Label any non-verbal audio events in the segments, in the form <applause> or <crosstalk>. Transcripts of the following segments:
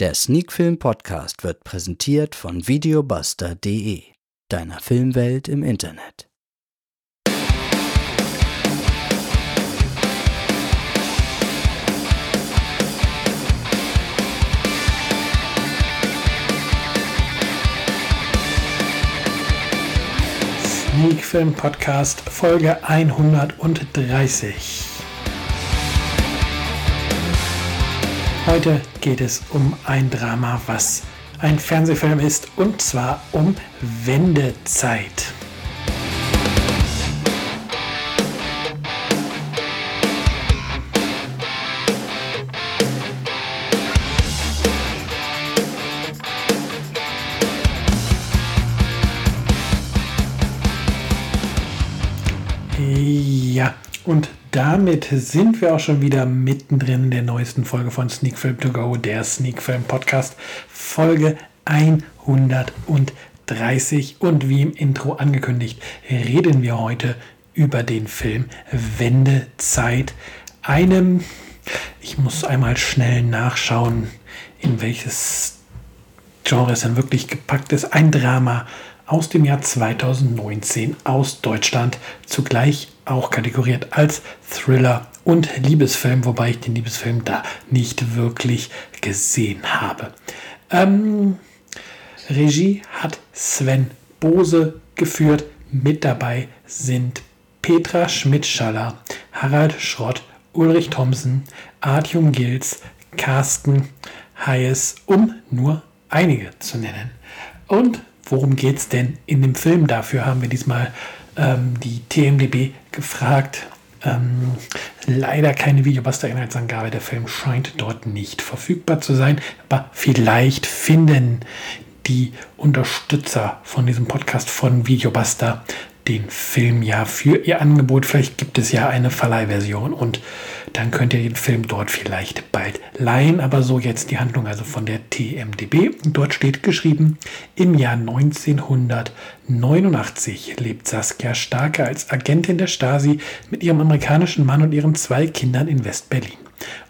Der Sneakfilm Podcast wird präsentiert von videobuster.de, deiner Filmwelt im Internet. Sneakfilm Podcast Folge 130. Heute geht es um ein Drama, was ein Fernsehfilm ist, und zwar um Wendezeit. Und damit sind wir auch schon wieder mittendrin in der neuesten Folge von Sneak Film To Go, der Sneak Film Podcast, Folge 130. Und wie im Intro angekündigt, reden wir heute über den Film Wendezeit, einem, ich muss einmal schnell nachschauen, in welches Genre es dann wirklich gepackt ist, ein Drama aus dem Jahr 2019 aus Deutschland, zugleich auch kategoriert als Thriller und Liebesfilm, wobei ich den Liebesfilm da nicht wirklich gesehen habe. Ähm, Regie hat Sven Bose geführt. Mit dabei sind Petra Schmidt-Schaller, Harald Schrott, Ulrich Thomsen, Artyom Gils, Carsten Hayes, um nur einige zu nennen. Und worum geht es denn in dem Film? Dafür haben wir diesmal ähm, die TMDB gefragt. Ähm, leider keine Videobuster-Inhaltsangabe. Der Film scheint dort nicht verfügbar zu sein. Aber vielleicht finden die Unterstützer von diesem Podcast von Videobuster den Film ja für ihr Angebot. Vielleicht gibt es ja eine Verleihversion und dann könnt ihr den Film dort vielleicht bald leihen. Aber so jetzt die Handlung also von der TMDB. Dort steht geschrieben, im Jahr 1989 lebt Saskia Starke als Agentin der Stasi mit ihrem amerikanischen Mann und ihren zwei Kindern in West-Berlin.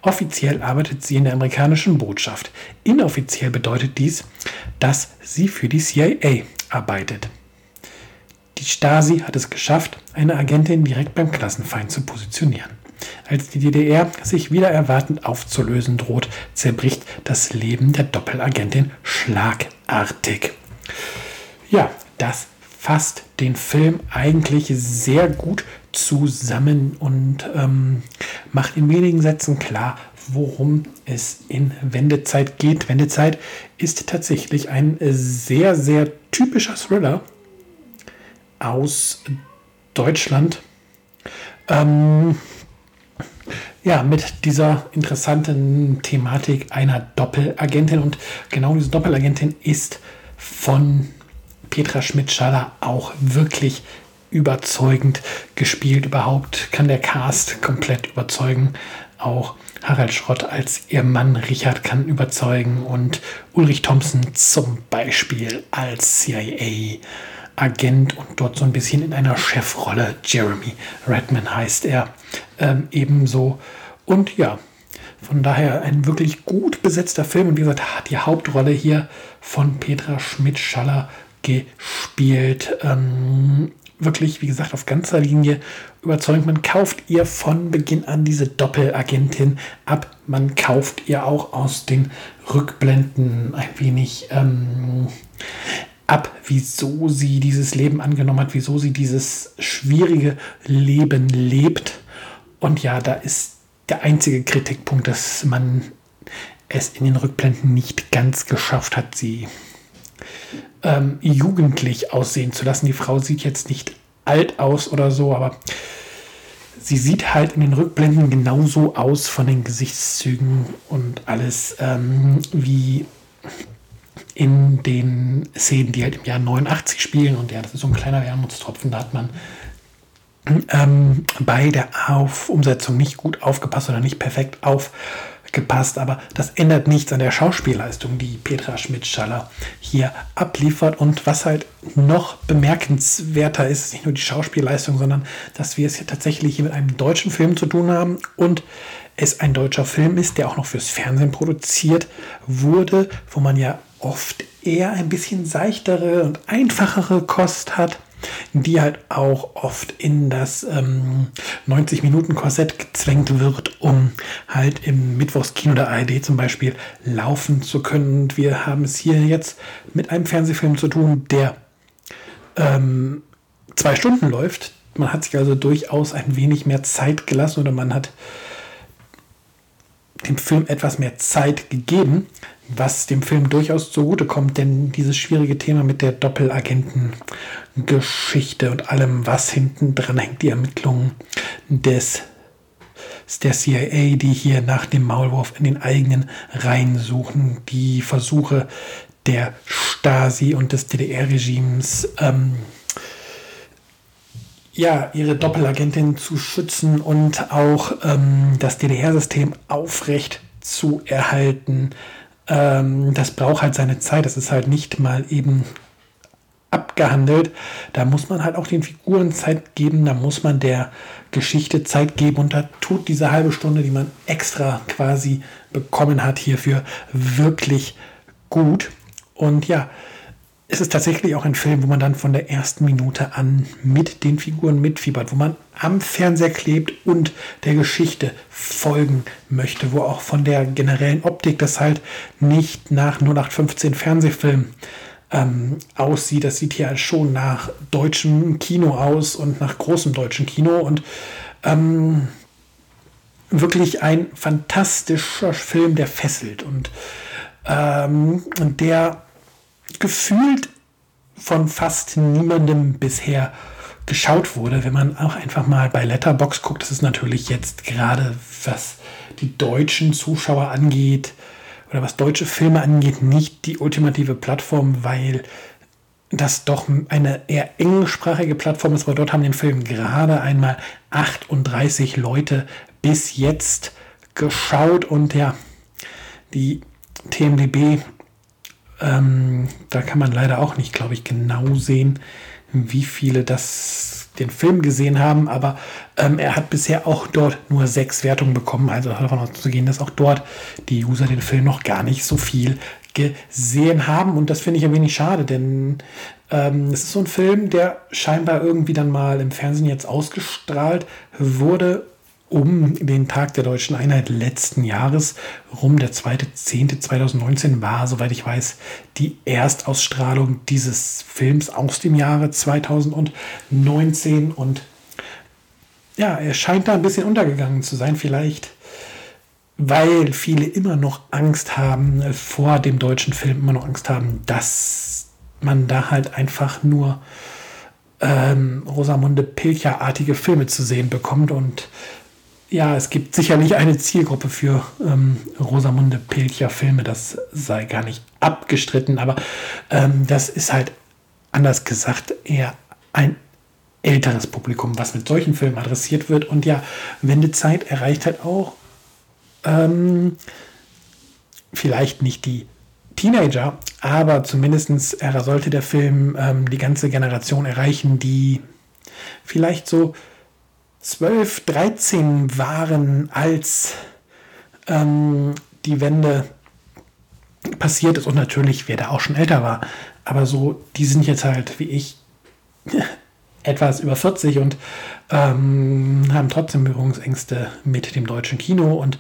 Offiziell arbeitet sie in der amerikanischen Botschaft. Inoffiziell bedeutet dies, dass sie für die CIA arbeitet. Die Stasi hat es geschafft, eine Agentin direkt beim Klassenfeind zu positionieren. Als die DDR sich wieder erwartend aufzulösen droht, zerbricht das Leben der Doppelagentin schlagartig. Ja, das fasst den Film eigentlich sehr gut zusammen und ähm, macht in wenigen Sätzen klar, worum es in Wendezeit geht. Wendezeit ist tatsächlich ein sehr, sehr typischer Thriller aus Deutschland. Ähm, ja, mit dieser interessanten Thematik einer Doppelagentin. Und genau diese Doppelagentin ist von Petra Schmidt-Schaller auch wirklich überzeugend gespielt. Überhaupt kann der Cast komplett überzeugen. Auch Harald Schrott als ihr Mann Richard kann überzeugen und Ulrich Thompson zum Beispiel als CIA Agent und dort so ein bisschen in einer Chefrolle. Jeremy Redman heißt er ähm, ebenso. Und ja, von daher ein wirklich gut besetzter Film. Und wie gesagt, hat die Hauptrolle hier von Petra Schmidt-Schaller gespielt. Ähm, wirklich, wie gesagt, auf ganzer Linie überzeugend. Man kauft ihr von Beginn an diese Doppelagentin ab. Man kauft ihr auch aus den Rückblenden ein wenig ähm, ab, wieso sie dieses Leben angenommen hat, wieso sie dieses schwierige Leben lebt. Und ja, da ist der einzige Kritikpunkt, dass man es in den Rückblenden nicht ganz geschafft hat, sie ähm, jugendlich aussehen zu lassen. Die Frau sieht jetzt nicht alt aus oder so, aber sie sieht halt in den Rückblenden genauso aus von den Gesichtszügen und alles ähm, wie in den Szenen, die halt im Jahr 89 spielen. Und ja, das ist so ein kleiner Wermutstropfen. Da hat man ähm, bei der auf Umsetzung nicht gut aufgepasst oder nicht perfekt aufgepasst gepasst, aber das ändert nichts an der Schauspielleistung, die Petra Schmidt-Schaller hier abliefert. Und was halt noch bemerkenswerter ist, ist nicht nur die Schauspielleistung, sondern dass wir es hier tatsächlich mit einem deutschen Film zu tun haben und es ein deutscher Film ist, der auch noch fürs Fernsehen produziert wurde, wo man ja oft eher ein bisschen seichtere und einfachere Kost hat die halt auch oft in das ähm, 90-Minuten-Korsett gezwängt wird, um halt im Mittwochskino der ARD zum Beispiel laufen zu können. Und wir haben es hier jetzt mit einem Fernsehfilm zu tun, der ähm, zwei Stunden läuft. Man hat sich also durchaus ein wenig mehr Zeit gelassen oder man hat dem Film etwas mehr Zeit gegeben, was dem Film durchaus zugutekommt, denn dieses schwierige Thema mit der Doppelagentengeschichte und allem, was hinten dran hängt, die Ermittlungen des der CIA, die hier nach dem Maulwurf in den eigenen Reihen suchen, die Versuche der Stasi und des DDR-Regimes, ähm, ja, ihre Doppelagentin zu schützen und auch ähm, das DDR-System aufrecht zu erhalten ähm, das braucht halt seine Zeit. Das ist halt nicht mal eben abgehandelt. Da muss man halt auch den Figuren Zeit geben, da muss man der Geschichte Zeit geben und da tut diese halbe Stunde, die man extra quasi bekommen hat, hierfür wirklich gut. Und ja, es ist tatsächlich auch ein Film, wo man dann von der ersten Minute an mit den Figuren mitfiebert, wo man am Fernseher klebt und der Geschichte folgen möchte, wo auch von der generellen Optik das halt nicht nach 0815 Fernsehfilm ähm, aussieht. Das sieht hier halt schon nach deutschem Kino aus und nach großem deutschen Kino und ähm, wirklich ein fantastischer Film, der fesselt und ähm, der gefühlt von fast niemandem bisher geschaut wurde. Wenn man auch einfach mal bei Letterbox guckt, das ist natürlich jetzt gerade, was die deutschen Zuschauer angeht oder was deutsche Filme angeht, nicht die ultimative Plattform, weil das doch eine eher englischsprachige Plattform ist, aber dort haben den Film gerade einmal 38 Leute bis jetzt geschaut und ja, die TMDB ähm, da kann man leider auch nicht, glaube ich, genau sehen, wie viele das den Film gesehen haben, aber ähm, er hat bisher auch dort nur sechs Wertungen bekommen, also davon auszugehen, dass auch dort die User den Film noch gar nicht so viel gesehen haben. Und das finde ich ein wenig schade, denn ähm, es ist so ein Film, der scheinbar irgendwie dann mal im Fernsehen jetzt ausgestrahlt wurde um den Tag der deutschen Einheit letzten Jahres rum. Der 2.10.2019 war, soweit ich weiß, die Erstausstrahlung dieses Films aus dem Jahre 2019. Und ja, er scheint da ein bisschen untergegangen zu sein, vielleicht weil viele immer noch Angst haben, vor dem deutschen Film immer noch Angst haben, dass man da halt einfach nur ähm, Rosamunde Pilcher-artige Filme zu sehen bekommt und ja, es gibt sicherlich eine Zielgruppe für ähm, Rosamunde Pilcher Filme, das sei gar nicht abgestritten, aber ähm, das ist halt anders gesagt eher ein älteres Publikum, was mit solchen Filmen adressiert wird. Und ja, Wendezeit erreicht halt auch ähm, vielleicht nicht die Teenager, aber zumindest sollte der Film ähm, die ganze Generation erreichen, die vielleicht so 12, 13 waren, als ähm, die Wende passiert ist. Und natürlich, wer da auch schon älter war. Aber so, die sind jetzt halt wie ich <laughs> etwas über 40 und ähm, haben trotzdem Berührungsängste mit dem deutschen Kino. Und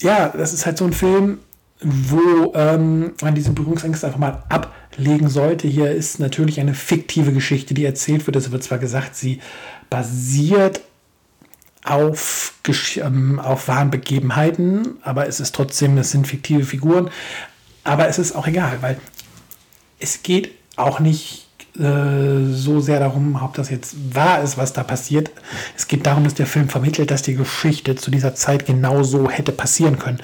ja, das ist halt so ein Film, wo ähm, man diese Berührungsängste einfach mal ablegen sollte. Hier ist natürlich eine fiktive Geschichte, die erzählt wird. Es wird zwar gesagt, sie basiert auf, ähm, auf wahren Begebenheiten, aber es ist trotzdem, es sind fiktive Figuren. Aber es ist auch egal, weil es geht auch nicht äh, so sehr darum, ob das jetzt wahr ist, was da passiert. Es geht darum, dass der Film vermittelt, dass die Geschichte zu dieser Zeit genau so hätte passieren können.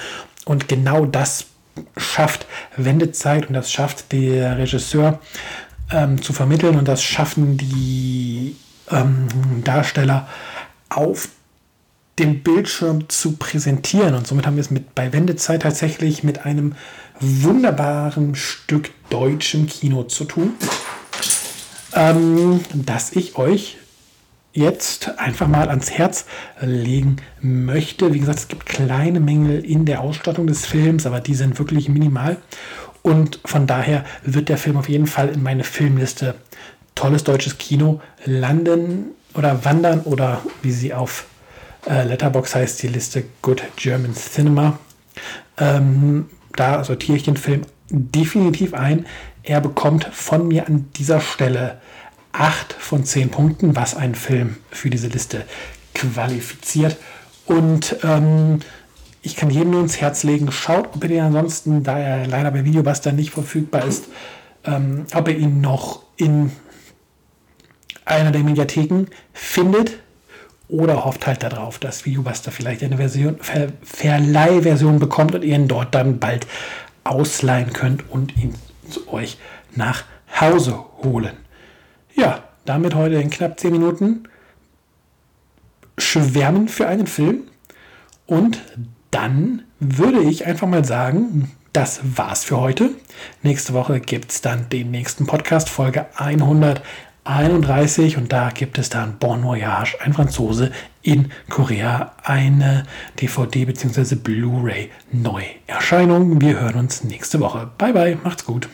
Und genau das schafft Wendezeit und das schafft der Regisseur ähm, zu vermitteln und das schaffen die ähm, Darsteller auf den Bildschirm zu präsentieren. Und somit haben wir es mit bei Wendezeit tatsächlich mit einem wunderbaren Stück deutschem Kino zu tun, ähm, das ich euch jetzt einfach mal ans Herz legen möchte. Wie gesagt, es gibt kleine Mängel in der Ausstattung des Films, aber die sind wirklich minimal. Und von daher wird der Film auf jeden Fall in meine Filmliste tolles deutsches Kino landen oder wandern oder wie sie auf äh, Letterbox heißt, die Liste Good German Cinema. Ähm, da sortiere ich den Film definitiv ein. Er bekommt von mir an dieser Stelle 8 von 10 Punkten, was einen Film für diese Liste qualifiziert. Und ähm, ich kann jedem nur ins Herz legen, schaut, ob ihr den ansonsten, da er leider bei Videobuster nicht verfügbar ist, ähm, ob ihr ihn noch in einer der Mediatheken findet oder hofft halt darauf, dass Videobuster vielleicht eine Version, Ver Verleihversion bekommt und ihr ihn dort dann bald ausleihen könnt und ihn zu euch nach Hause holen. Ja, damit heute in knapp 10 Minuten schwärmen für einen Film. Und dann würde ich einfach mal sagen, das war's für heute. Nächste Woche gibt es dann den nächsten Podcast, Folge 131. Und da gibt es dann Bon Voyage, ein Franzose in Korea, eine DVD bzw. Blu-ray Neuerscheinung. Wir hören uns nächste Woche. Bye bye, macht's gut.